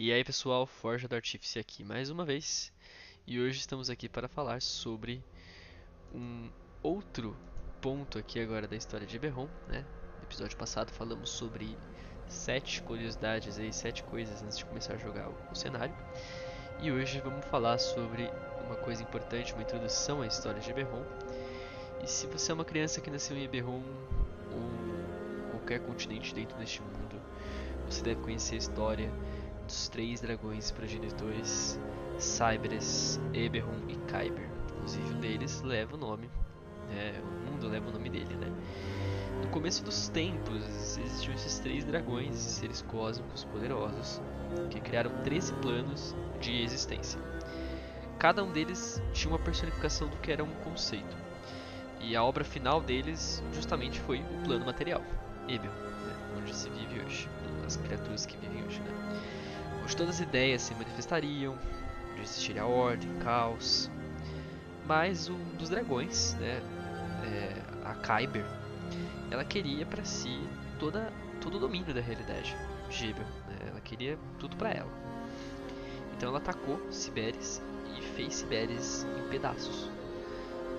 E aí pessoal, Forja do Artífice aqui mais uma vez. E hoje estamos aqui para falar sobre um outro ponto aqui agora da história de Eberron, né? No episódio passado falamos sobre sete curiosidades aí, sete coisas antes de começar a jogar o cenário. E hoje vamos falar sobre uma coisa importante, uma introdução à história de Eberron. E se você é uma criança que nasceu em Eberron ou qualquer continente dentro deste mundo, você deve conhecer a história dos três dragões progenitores, Cybers, Eberron e Kyber. Inclusive um deles leva o nome, né, o mundo leva o nome dele, né? No começo dos tempos existiam esses três dragões, seres cósmicos poderosos, que criaram 13 planos de existência. Cada um deles tinha uma personificação do que era um conceito. E a obra final deles justamente foi o plano material, Eberron, né, onde se vive hoje, as criaturas que vivem hoje, né? onde todas as ideias se manifestariam, onde existiria ordem, caos. Mas um dos dragões, né, é, a Kyber, ela queria para si toda, todo o domínio da realidade de Ebel. Né, ela queria tudo para ela. Então ela atacou Siberes e fez Siberes em pedaços.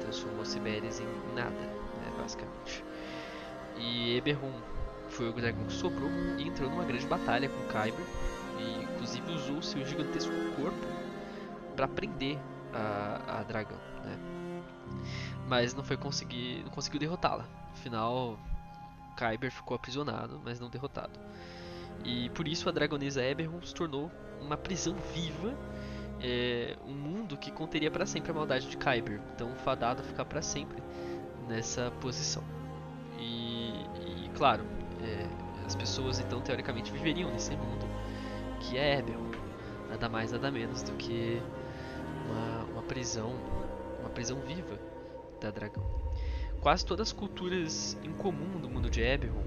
Transformou Siberes em nada, né, basicamente. E Eberron foi o dragão que sobrou e entrou numa grande batalha com Kyber e inclusive usou seu gigantesco corpo para prender a, a dragão, né? Mas não foi conseguir, não conseguiu derrotá-la. Afinal, Kyber ficou aprisionado, mas não derrotado. E por isso a dragonesa Eberron se tornou uma prisão viva, é, um mundo que conteria para sempre a maldade de Kyber, então fadado a ficar para sempre nessa posição. Claro, é, as pessoas então teoricamente viveriam nesse mundo que é Eberron, nada mais nada menos do que uma, uma prisão, uma prisão viva da dragão. Quase todas as culturas em comum do mundo de Eberron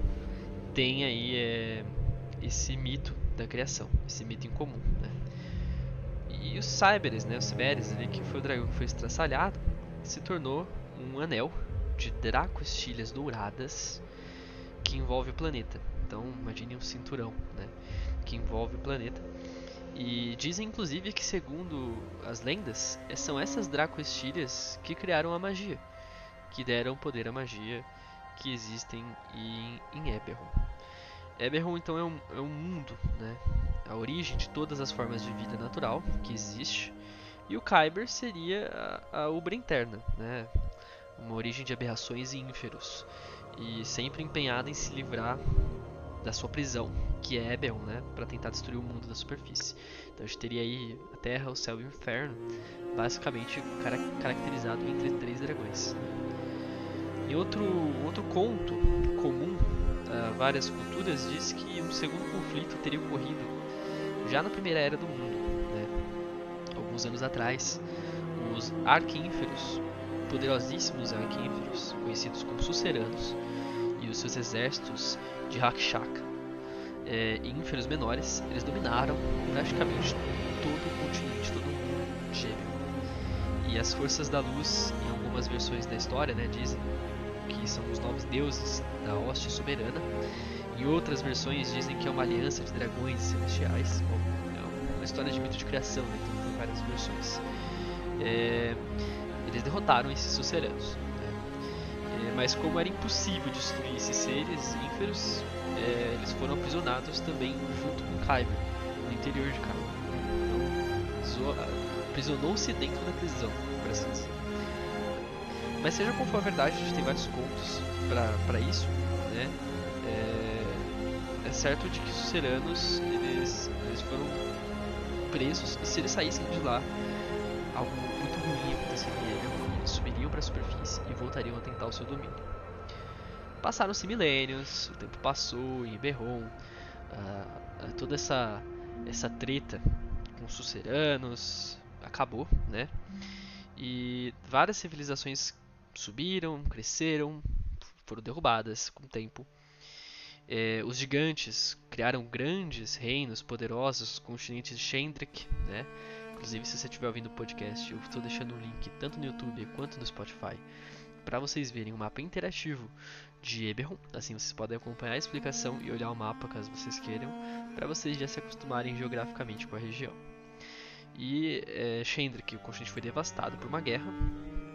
têm aí é, esse mito da criação, esse mito em comum, né? E os Cyberes, né, os Siberes ali, que foi o dragão que foi estraçalhado, se tornou um anel de dracostilhas douradas que envolve o planeta. Então, imagine um cinturão, né? que envolve o planeta. E dizem inclusive que, segundo as lendas, são essas Dracoestílias que criaram a magia, que deram poder à magia que existem em, em Eberron. Eberron então é um, é um mundo, né? a origem de todas as formas de vida natural que existe, e o Kyber seria a, a Ubra interna, né? uma origem de aberrações e ínferos, e sempre empenhada em se livrar da sua prisão, que é Eberron, né, para tentar destruir o mundo da superfície. Então a gente teria aí a Terra, o Céu e o Inferno, basicamente car caracterizado entre três dragões. Em outro outro conto comum a várias culturas diz que um segundo conflito teria ocorrido já na primeira era do mundo, né? alguns anos atrás. Os Arquínferos, poderosíssimos Arquínferos, conhecidos como Suceranos, e os seus exércitos de Rakshaka é, e ínferos menores, eles dominaram praticamente todo o continente, todo o mundo de E as forças da luz, em algumas versões da história, né, dizem que são os novos deuses da hoste soberana. Em outras versões dizem que é uma aliança de dragões celestiais. Bom, é uma história de mito de criação, né, então tem várias versões. É, eles derrotaram esses suceranos mas como era impossível destruir esses seres ínferos, é, eles foram aprisionados também junto com Kyber, no interior de Kyber. Então, aprisionou-se dentro da prisão, por assim dizer. Mas seja como for a verdade, a gente tem vários contos para isso, né? É, é, certo de que os Seranos, eles, eles foram presos, e se eles saíssem de lá, algo muito ruim aconteceria subiriam para a superfície e voltariam a tentar o seu domínio. Passaram-se milênios, o tempo passou em Eberron, uh, toda essa, essa treta com os suceranos acabou, né? E várias civilizações subiram, cresceram, foram derrubadas com o tempo. É, os gigantes criaram grandes reinos poderosos, continentes de Shendrik, né? Inclusive, se você estiver ouvindo o podcast, eu estou deixando um link tanto no YouTube quanto no Spotify para vocês verem um mapa interativo de Eberron. Assim vocês podem acompanhar a explicação e olhar o mapa caso vocês queiram, para vocês já se acostumarem geograficamente com a região. E é, Shendrik, o continente foi devastado por uma guerra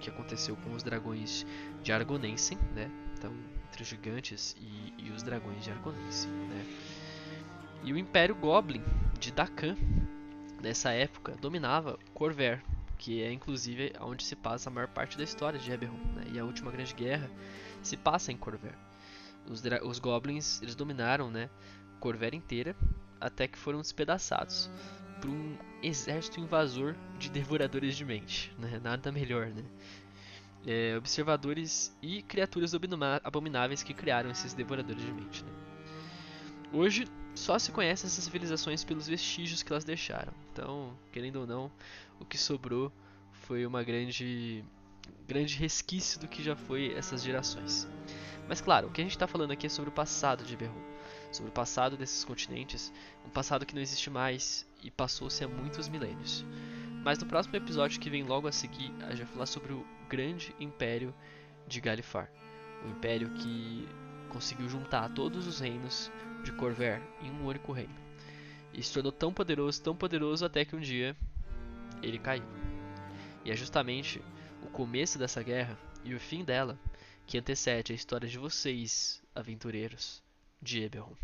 que aconteceu com os dragões de Argonensen, né? Então, entre os gigantes e, e os dragões de Argonensen, né? E o Império Goblin de Dakan, nessa época, dominava Corver, que é inclusive onde se passa a maior parte da história de Eberron, né? E a última grande guerra se passa em Corver. Os, os goblins, eles dominaram, né, Corver inteira, até que foram despedaçados por um exército invasor de devoradores de mente, né? Nada melhor, né? É, observadores e criaturas abomináveis que criaram esses devoradores de mente. Né? Hoje só se conhece essas civilizações pelos vestígios que elas deixaram. Então, querendo ou não, o que sobrou foi uma grande grande resquício do que já foi essas gerações. Mas claro, o que a gente está falando aqui é sobre o passado de Berru, sobre o passado desses continentes, um passado que não existe mais e passou-se há muitos milênios. Mas no próximo episódio que vem logo a seguir, a gente vai falar sobre o grande império de Galifar, o império que conseguiu juntar todos os reinos de Corver em um único reino. E se tornou tão poderoso, tão poderoso até que um dia ele caiu. E é justamente o começo dessa guerra e o fim dela que antecede a história de vocês, aventureiros de Eberron.